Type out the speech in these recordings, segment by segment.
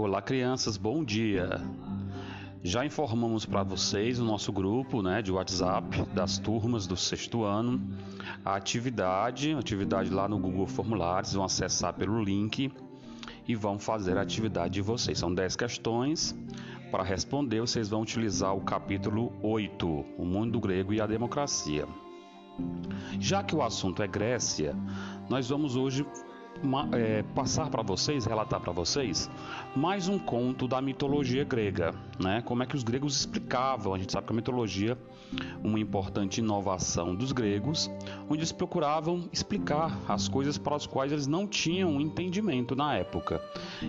Olá, crianças, bom dia. Já informamos para vocês o nosso grupo né, de WhatsApp das turmas do sexto ano, a atividade, atividade lá no Google Formulários, vão acessar pelo link e vão fazer a atividade de vocês. São 10 questões. Para responder, vocês vão utilizar o capítulo 8, o mundo grego e a democracia. Já que o assunto é Grécia, nós vamos hoje é, passar para vocês, relatar para vocês, mais um conto da mitologia grega, né? Como é que os gregos explicavam? A gente sabe que a mitologia, uma importante inovação dos gregos, onde eles procuravam explicar as coisas para as quais eles não tinham entendimento na época.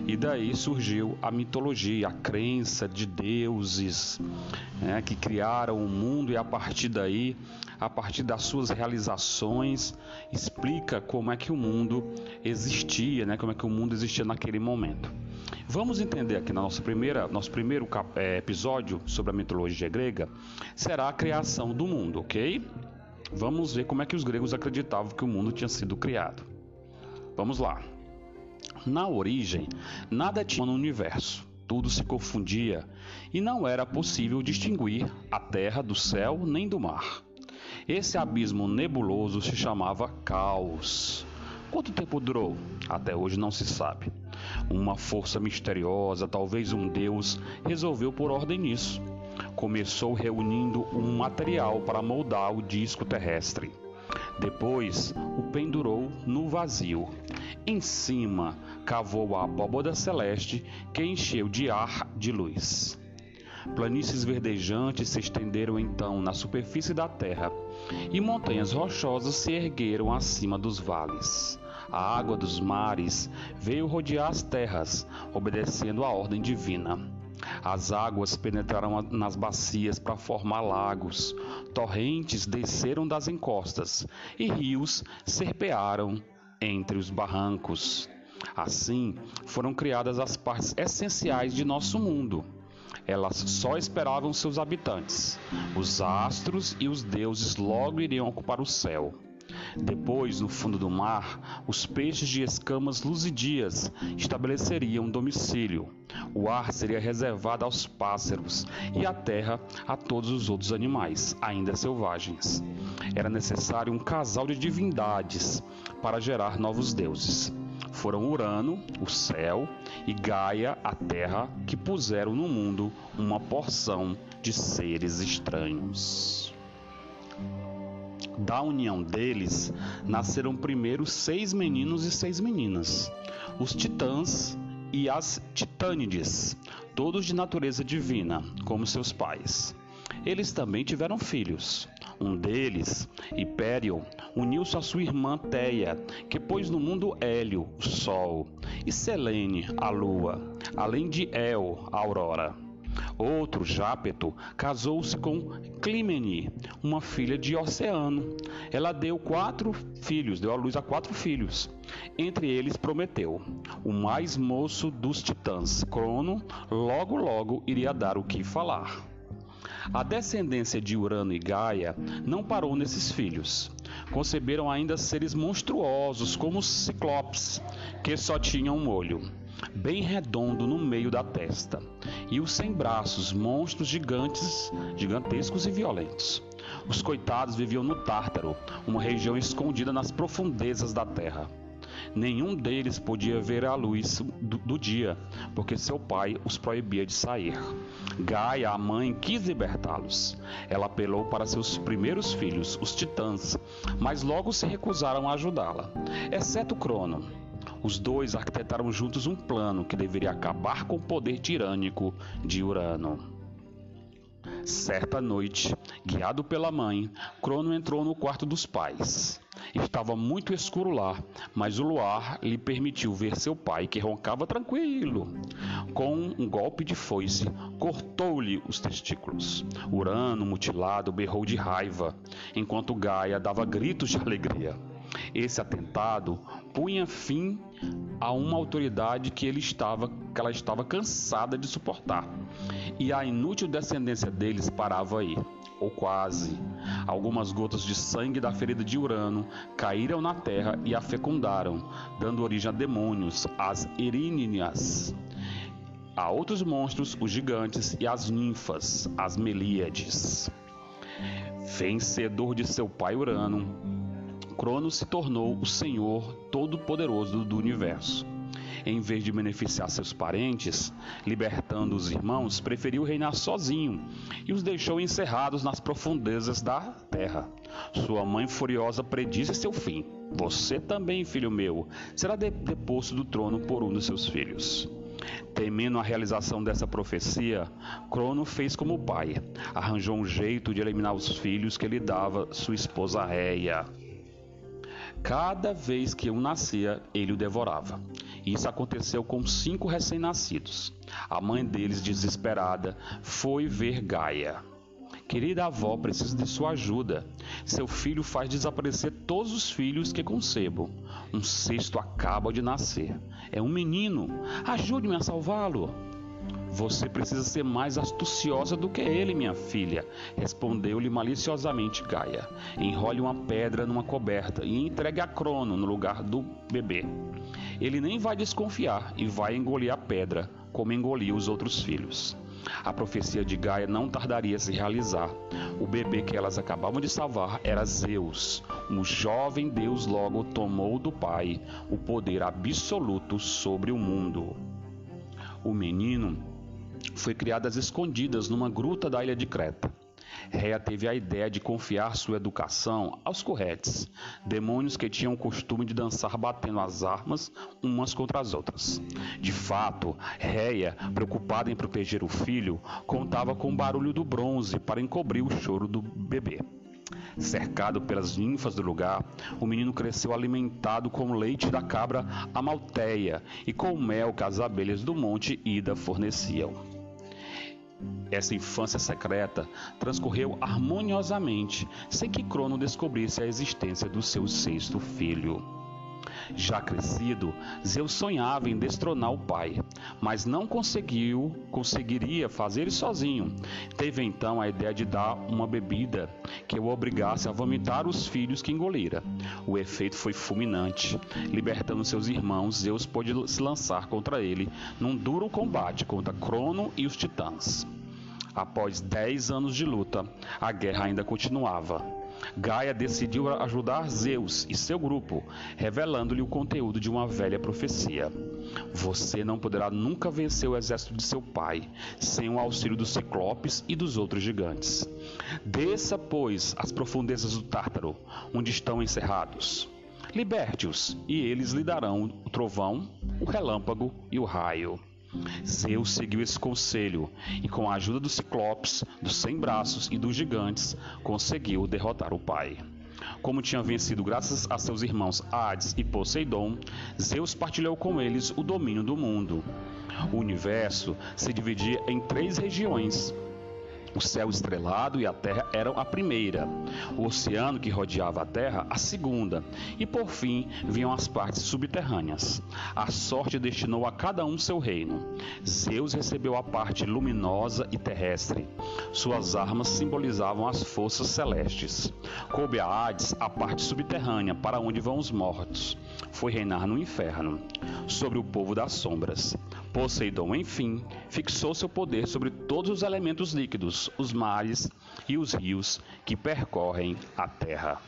E daí surgiu a mitologia, a crença de deuses né, que criaram o mundo e a partir daí a partir das suas realizações, explica como é que o mundo existia, né? como é que o mundo existia naquele momento. Vamos entender aqui na nossa primeira, nosso primeiro é, episódio sobre a mitologia grega, será a criação do mundo, ok? Vamos ver como é que os gregos acreditavam que o mundo tinha sido criado. Vamos lá. Na origem, nada tinha no universo tudo se confundia e não era possível distinguir a terra do céu nem do mar. Esse abismo nebuloso se chamava Caos. Quanto tempo durou? Até hoje não se sabe. Uma força misteriosa, talvez um deus, resolveu por ordem nisso. Começou reunindo um material para moldar o disco terrestre. Depois o pendurou no vazio. Em cima, cavou a abóboda celeste que encheu de ar de luz. Planícies verdejantes se estenderam então na superfície da terra, e montanhas rochosas se ergueram acima dos vales. A água dos mares veio rodear as terras, obedecendo à ordem divina. As águas penetraram nas bacias para formar lagos, torrentes desceram das encostas e rios serpearam entre os barrancos. Assim foram criadas as partes essenciais de nosso mundo elas só esperavam seus habitantes. Os astros e os deuses logo iriam ocupar o céu. Depois, no fundo do mar, os peixes de escamas luzidias estabeleceriam domicílio. O ar seria reservado aos pássaros e a terra a todos os outros animais, ainda selvagens. Era necessário um casal de divindades para gerar novos deuses. Foram Urano, o céu, e Gaia, a terra, que puseram no mundo uma porção de seres estranhos. Da união deles nasceram primeiro seis meninos e seis meninas, os titãs e as titânides, todos de natureza divina, como seus pais. Eles também tiveram filhos. Um deles, Hipérion, uniu-se à sua irmã Teia, que pôs no mundo Hélio, o Sol, e Selene, a Lua, além de El, a Aurora. Outro, Jápeto, casou-se com Clímene, uma filha de Oceano. Ela deu quatro filhos, deu à luz a quatro filhos. Entre eles Prometeu, o mais moço dos titãs. Crono logo logo iria dar o que falar. A descendência de Urano e Gaia não parou nesses filhos. Conceberam ainda seres monstruosos como os ciclopes, que só tinham um olho, bem redondo no meio da testa, e os sem braços, monstros gigantes, gigantescos e violentos. Os coitados viviam no Tártaro, uma região escondida nas profundezas da terra. Nenhum deles podia ver a luz do, do dia, porque seu pai os proibia de sair. Gaia, a mãe, quis libertá-los. Ela apelou para seus primeiros filhos, os titãs, mas logo se recusaram a ajudá-la, exceto Crono. Os dois arquitetaram juntos um plano que deveria acabar com o poder tirânico de Urano. Certa noite, guiado pela mãe, Crono entrou no quarto dos pais. Estava muito escuro lá, mas o luar lhe permitiu ver seu pai, que roncava tranquilo. Com um golpe de foice, cortou-lhe os testículos. Urano, mutilado, berrou de raiva, enquanto Gaia dava gritos de alegria. Esse atentado punha fim a uma autoridade que ele estava, que ela estava cansada de suportar. E a inútil descendência deles parava aí, ou quase. Algumas gotas de sangue da ferida de Urano caíram na terra e a fecundaram, dando origem a demônios, as Eríneas. a outros monstros, os gigantes e as ninfas, as Melíades. Vencedor de seu pai Urano, Cronos se tornou o senhor todo-poderoso do universo. Em vez de beneficiar seus parentes, libertando os irmãos, preferiu reinar sozinho e os deixou encerrados nas profundezas da terra. Sua mãe furiosa predisse seu fim. Você também, filho meu, será deposto do trono por um dos seus filhos. Temendo a realização dessa profecia, Crono fez como o pai, arranjou um jeito de eliminar os filhos que lhe dava sua esposa Réia. Cada vez que um nascia, ele o devorava. Isso aconteceu com cinco recém-nascidos. A mãe deles, desesperada, foi ver Gaia. Querida avó, preciso de sua ajuda. Seu filho faz desaparecer todos os filhos que concebo. Um sexto acaba de nascer. É um menino. Ajude-me a salvá-lo. Você precisa ser mais astuciosa do que ele, minha filha, respondeu-lhe maliciosamente Gaia. Enrole uma pedra numa coberta e entregue a Crono no lugar do bebê. Ele nem vai desconfiar e vai engolir a pedra, como engoliu os outros filhos. A profecia de Gaia não tardaria a se realizar. O bebê que elas acabavam de salvar era Zeus. O jovem deus logo tomou do pai o poder absoluto sobre o mundo. O menino foi criado às escondidas numa gruta da ilha de Creta. Réa teve a ideia de confiar sua educação aos corretes, demônios que tinham o costume de dançar batendo as armas umas contra as outras. De fato, Réia, preocupada em proteger o filho, contava com o barulho do bronze para encobrir o choro do bebê. Cercado pelas ninfas do lugar, o menino cresceu alimentado com o leite da cabra amalteia e com o mel que as abelhas do monte Ida forneciam. Essa infância secreta transcorreu harmoniosamente, sem que Crono descobrisse a existência do seu sexto filho. Já crescido, Zeus sonhava em destronar o pai, mas não conseguiu, conseguiria fazer isso sozinho. Teve então a ideia de dar uma bebida que o obrigasse a vomitar os filhos que engolira. O efeito foi fulminante. Libertando seus irmãos, Zeus pôde se lançar contra ele num duro combate contra Crono e os titãs. Após dez anos de luta, a guerra ainda continuava. Gaia decidiu ajudar Zeus e seu grupo, revelando-lhe o conteúdo de uma velha profecia. Você não poderá nunca vencer o exército de seu pai, sem o auxílio dos ciclopes e dos outros gigantes. Desça, pois, às profundezas do Tártaro, onde estão encerrados. Liberte-os, e eles lhe darão o trovão, o relâmpago e o raio. Zeus seguiu esse conselho e, com a ajuda dos ciclopes, dos cem braços e dos gigantes, conseguiu derrotar o pai. Como tinha vencido graças a seus irmãos Hades e Poseidon, Zeus partilhou com eles o domínio do mundo. O universo se dividia em três regiões, o céu estrelado e a terra eram a primeira, o oceano que rodeava a terra a segunda, e por fim vinham as partes subterrâneas. A sorte destinou a cada um seu reino. Zeus recebeu a parte luminosa e terrestre. Suas armas simbolizavam as forças celestes. Coube a Hades a parte subterrânea, para onde vão os mortos. Foi reinar no inferno, sobre o povo das sombras. Poseidon, enfim, fixou seu poder sobre todos os elementos líquidos, os mares e os rios que percorrem a terra.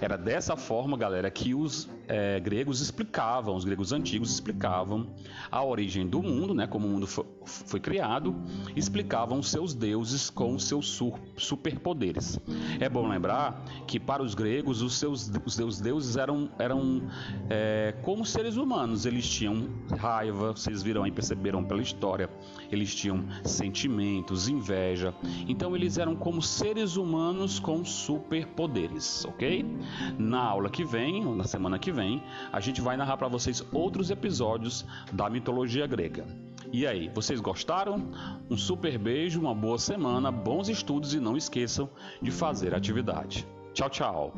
Era dessa forma, galera, que os é, gregos explicavam, os gregos antigos explicavam a origem do mundo, né, como o mundo foi, foi criado, explicavam seus deuses com seus superpoderes. É bom lembrar que para os gregos os seus os seus deuses eram, eram é, como seres humanos, eles tinham raiva, vocês viram aí, perceberam pela história, eles tinham sentimentos, inveja, então eles eram como seres humanos com superpoderes, ok? Na aula que vem, na semana que vem, a gente vai narrar para vocês outros episódios da mitologia grega. E aí, vocês gostaram? Um super beijo, uma boa semana, bons estudos e não esqueçam de fazer atividade. Tchau, tchau!